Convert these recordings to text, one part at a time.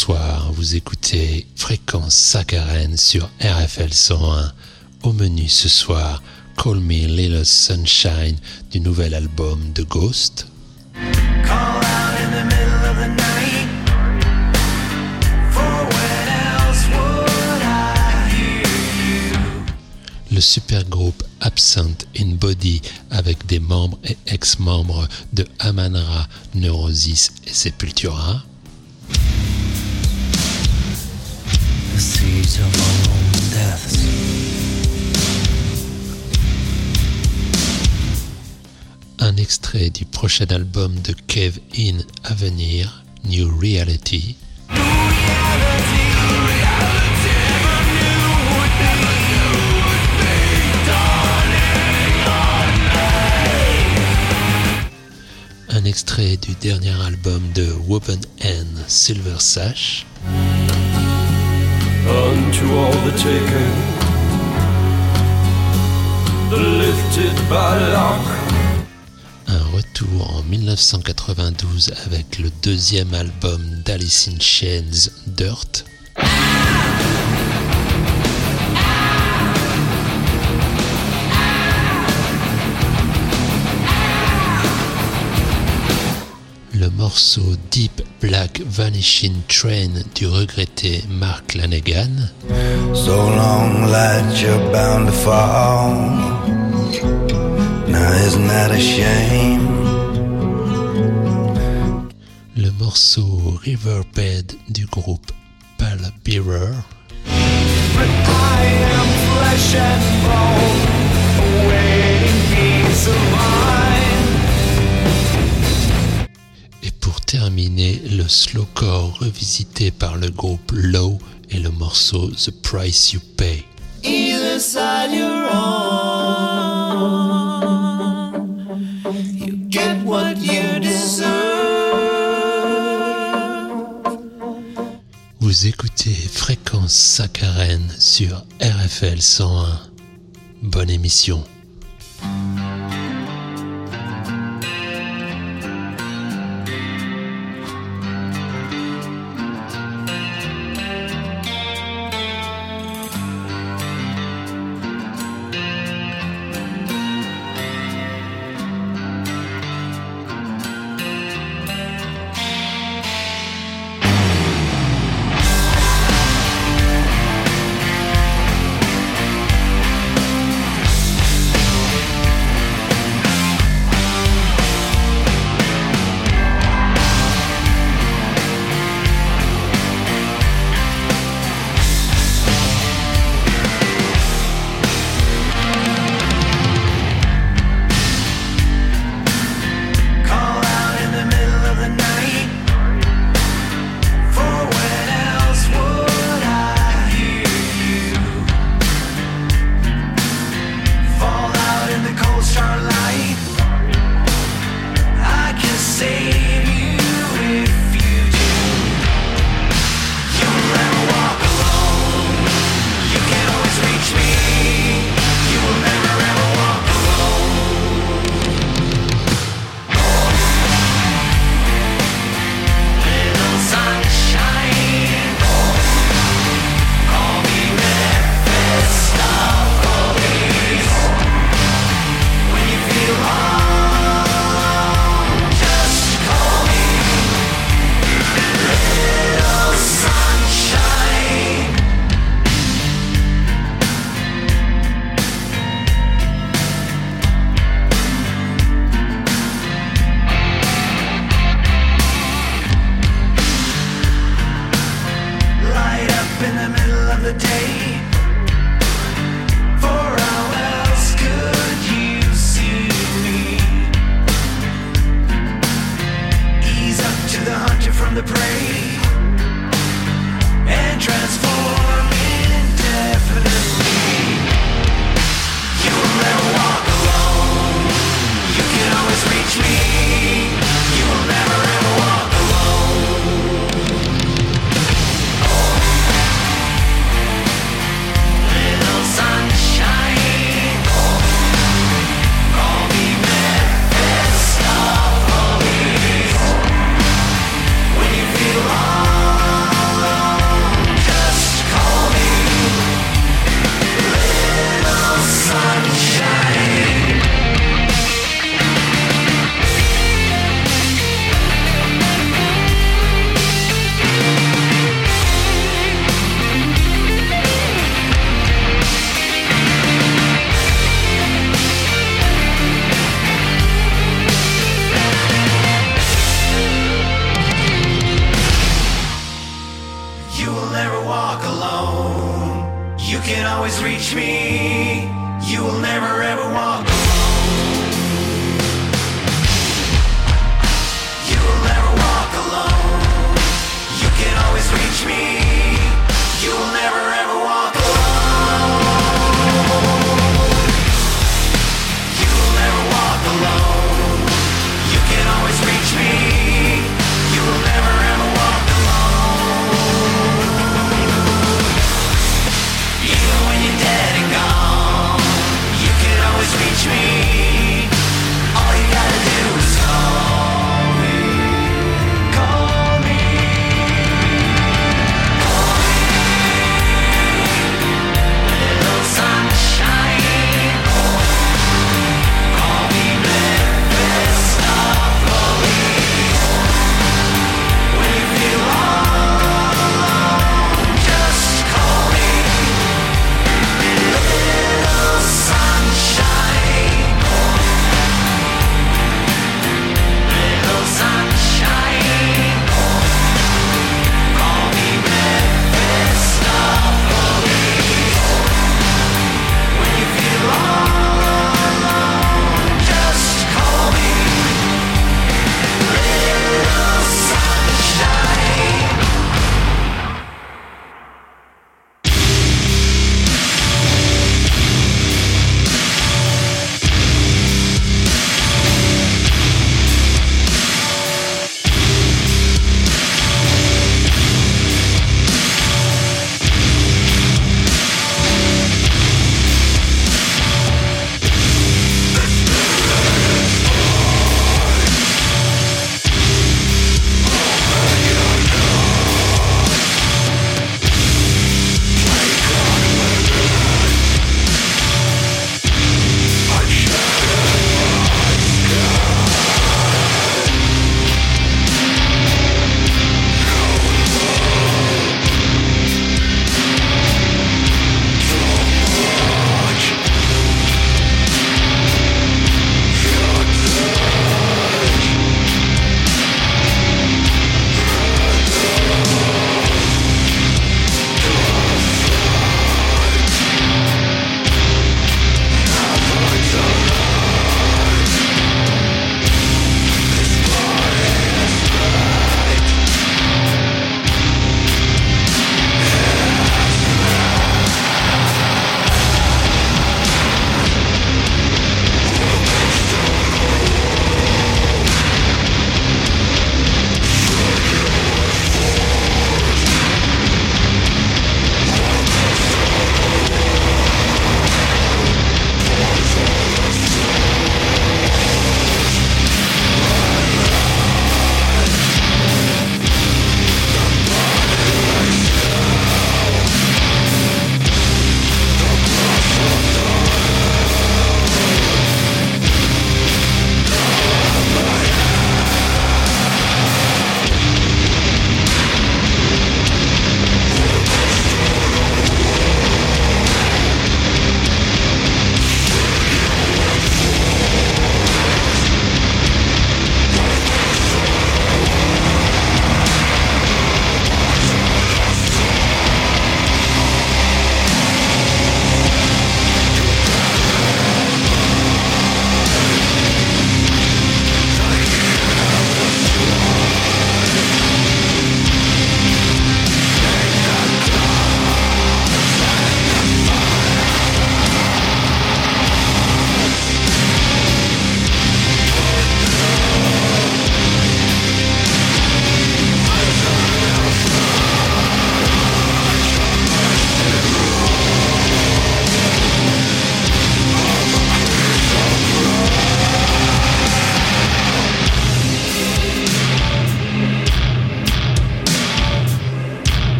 Bonsoir, vous écoutez Fréquence Saccharine sur RFL 101. Au menu ce soir, Call Me Little Sunshine du nouvel album de Ghost. Le supergroupe Absent in Body avec des membres et ex-membres de Amanra, Neurosis et Sepultura. Un extrait du prochain album de Cave In à venir, New Reality. Un extrait du dernier album de Woven N, Silver Sash. Un retour en 1992 avec le deuxième album d'Alice in Chains, Dirt. Morceau Deep Black Vanishing Train du regretté Mark Lanegan. So long light you're bound to fall. Now isn't that a shame? Le morceau Riverbed du groupe Pal Bearer. But I am flesh and bone, awaiting peace of mind. Terminer le slowcore revisité par le groupe Low et le morceau The Price You Pay. Either side you're on, you get what you deserve. Vous écoutez Fréquence Saccharène sur RFL 101. Bonne émission.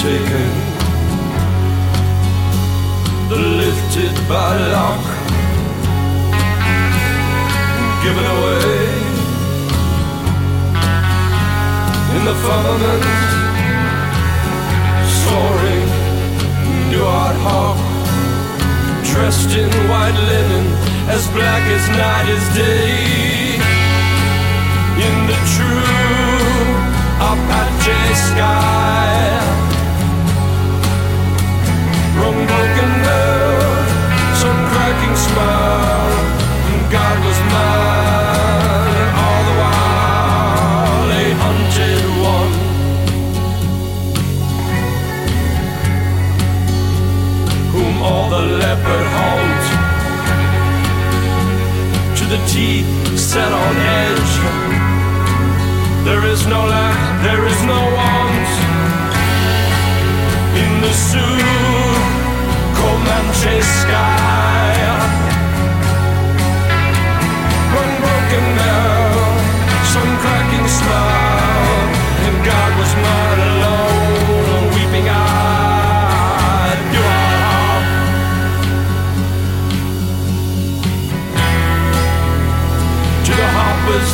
Taking, lifted by luck, given away. In the firmament, soaring, new art hawk, dressed in white linen, as black as night is day, in the true Apache sky. Set on edge. There is no lack, there is no in the Sioux Sky. One broken some cracking smile, and God was mine alone, a weeping eye. To the harpers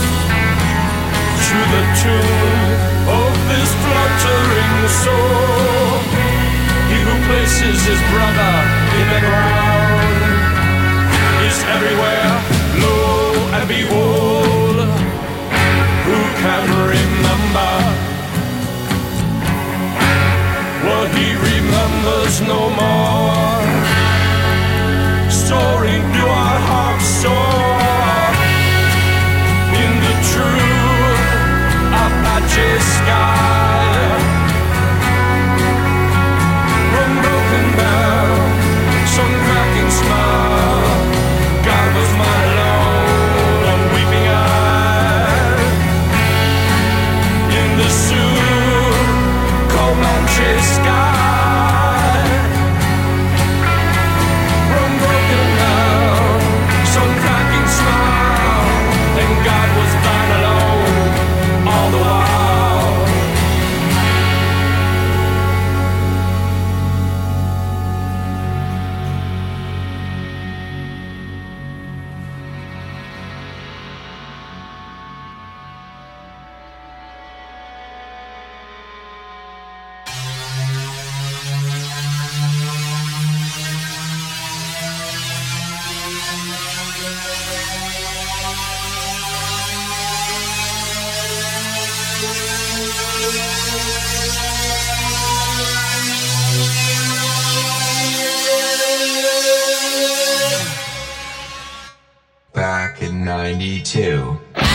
to the tune of this fluttering soul. Who his brother in the ground is everywhere, low and behold. Who can remember what he remembers no more? Back in 92.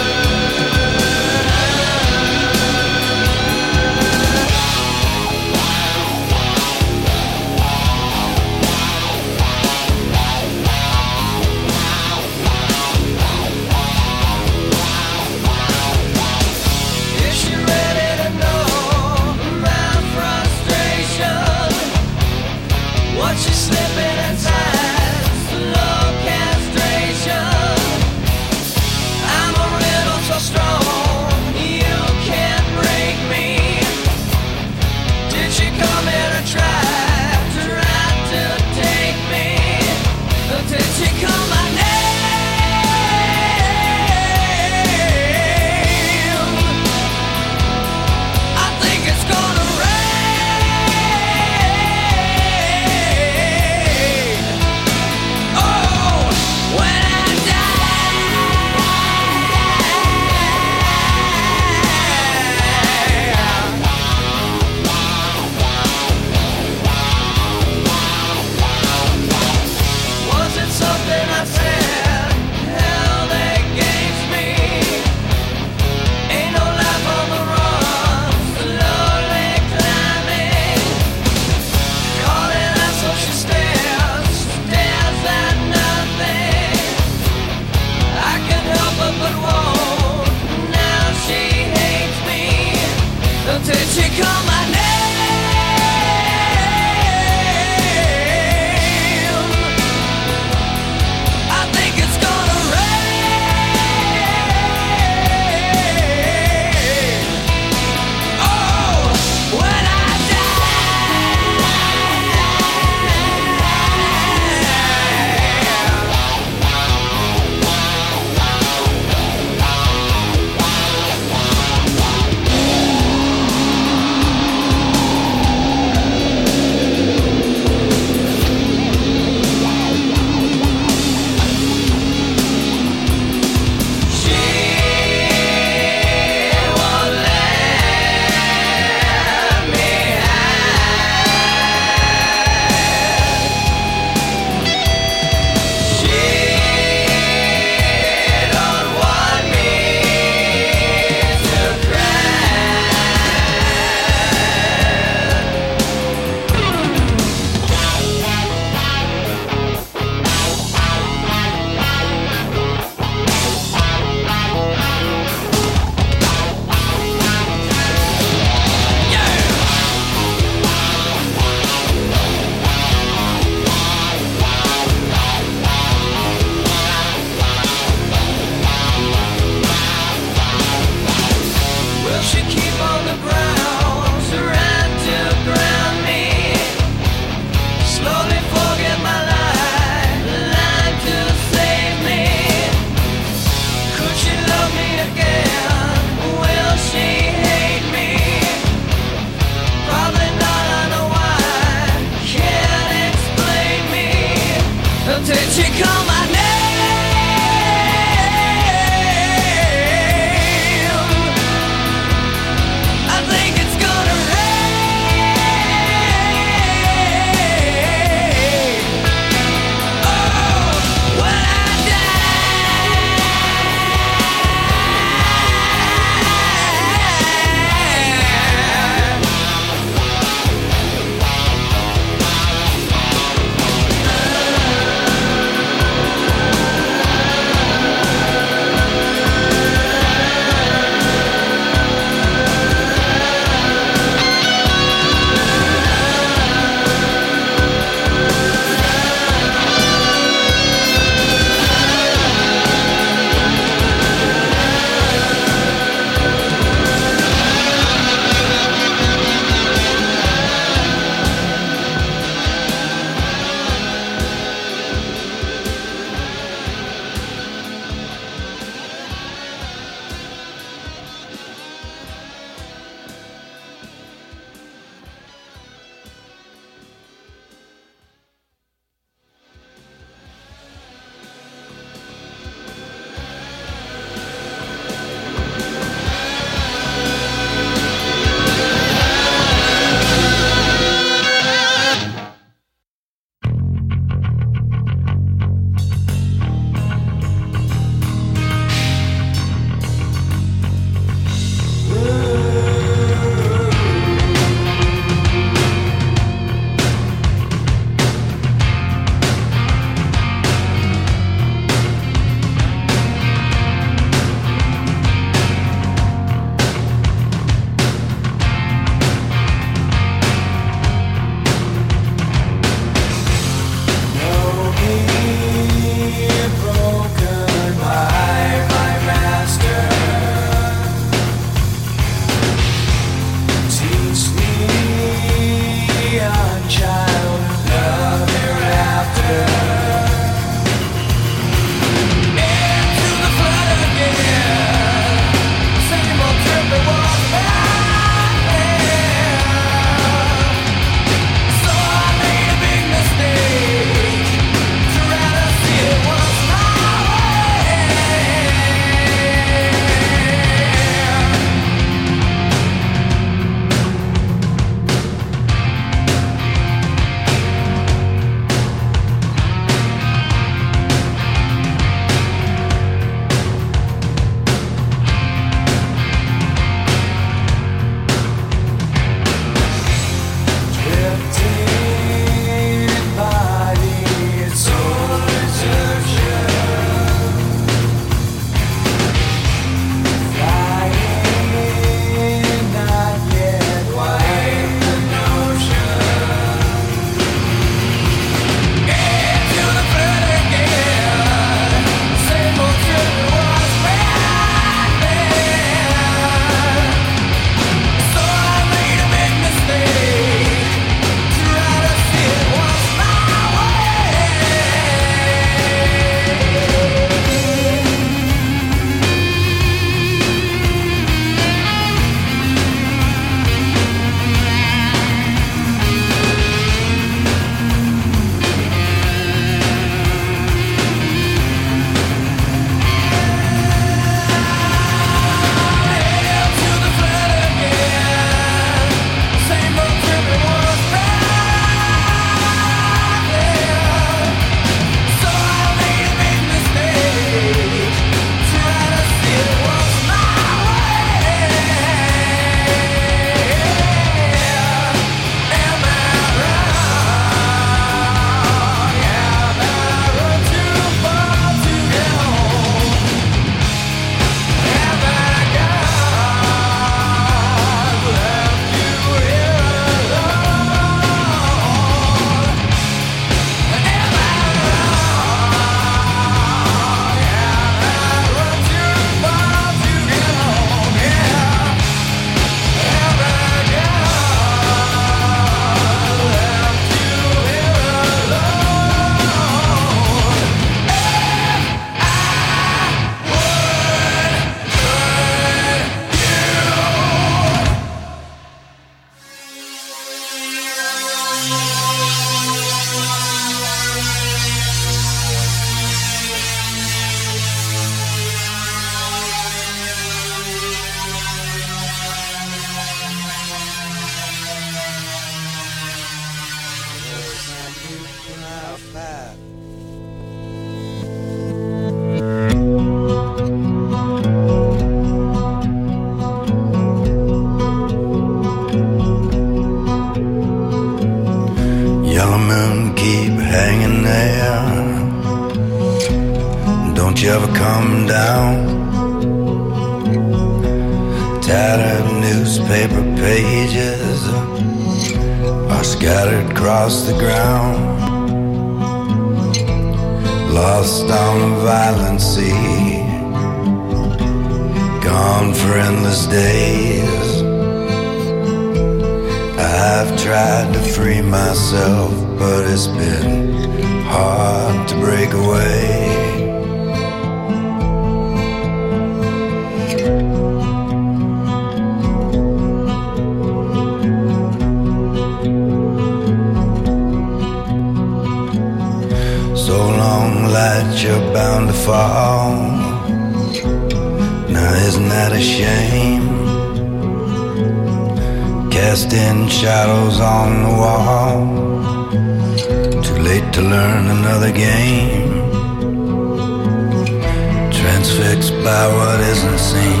fixed by what isn't seen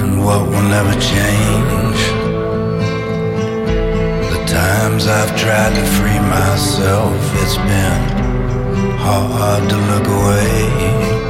and what will never change. The times I've tried to free myself, it's been hard to look away.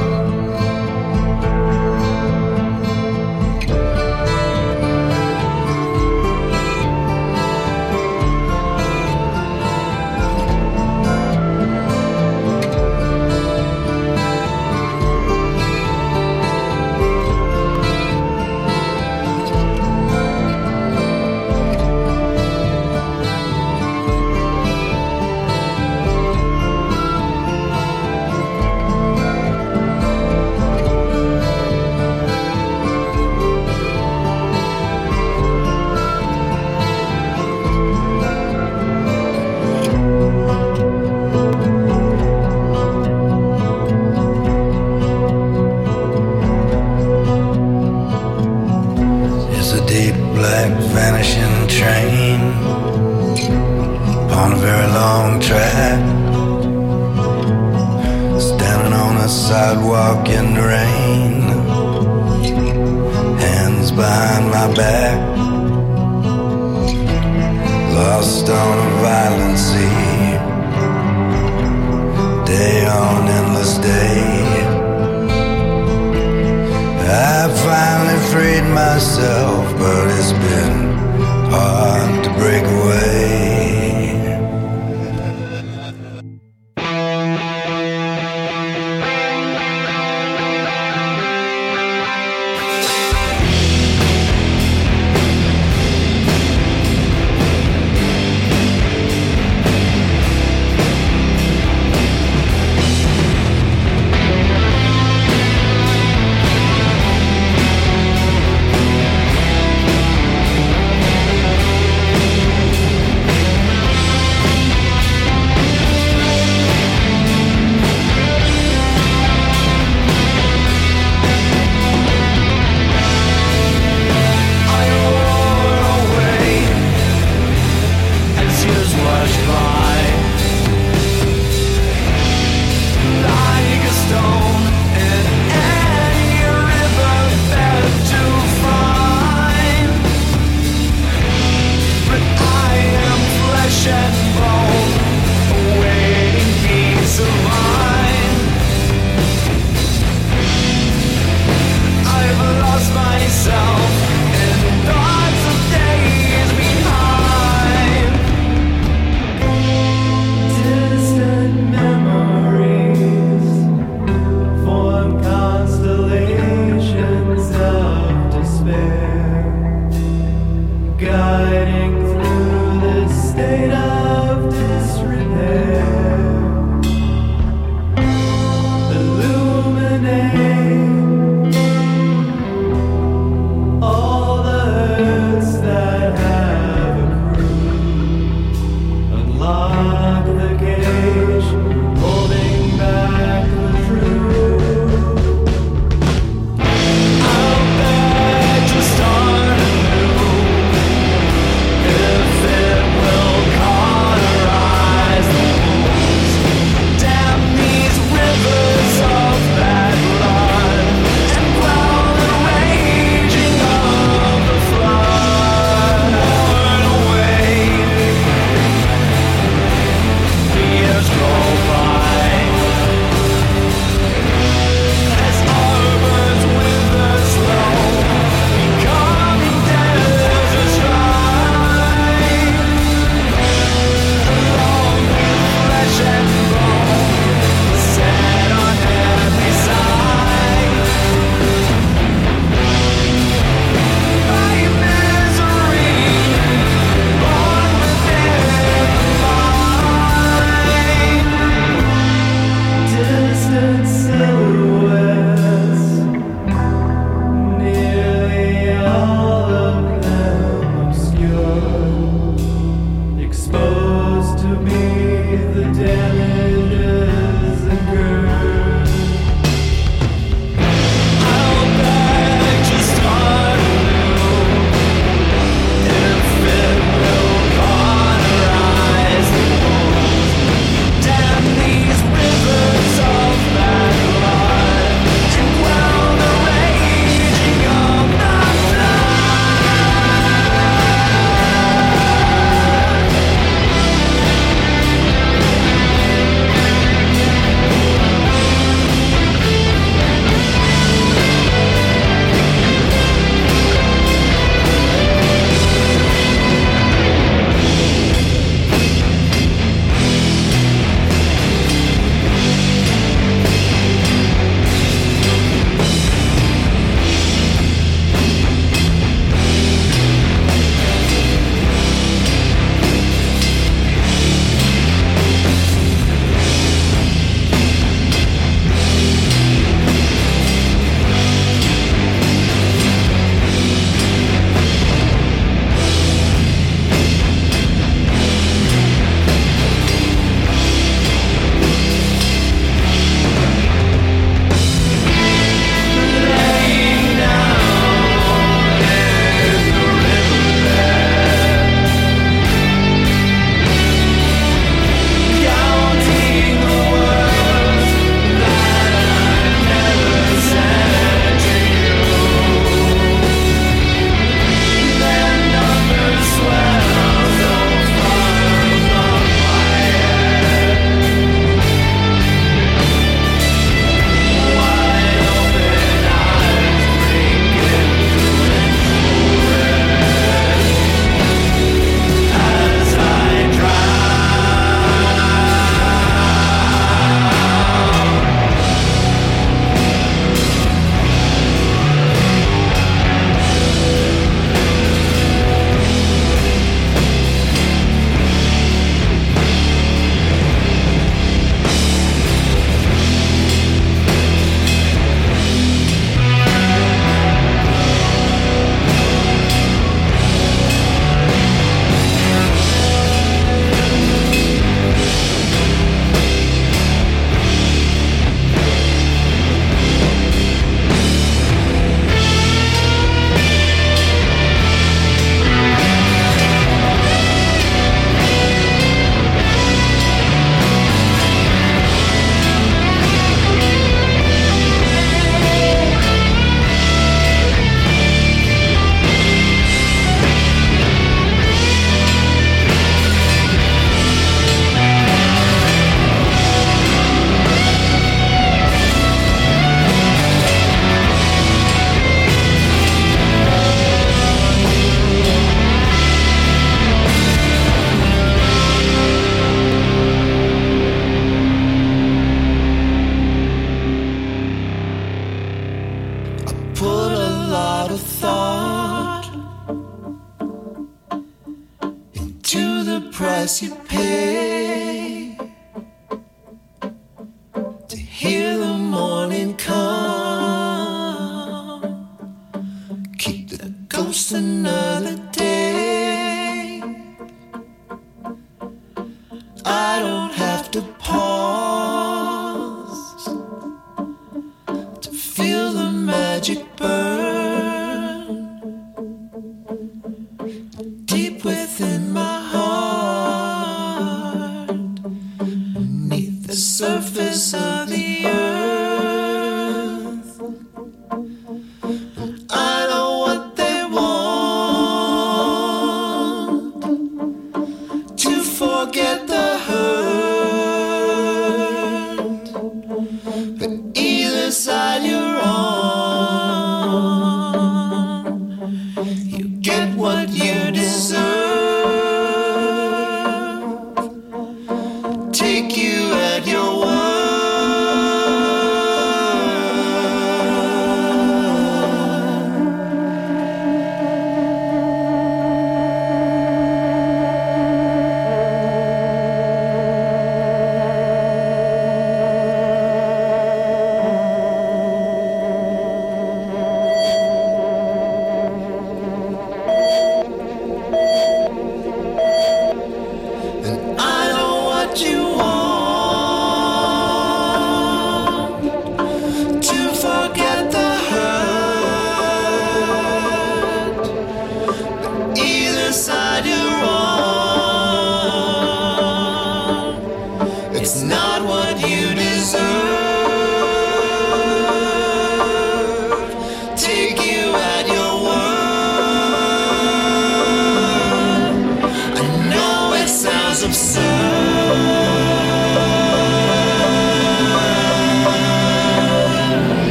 de pão.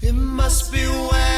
It must be where.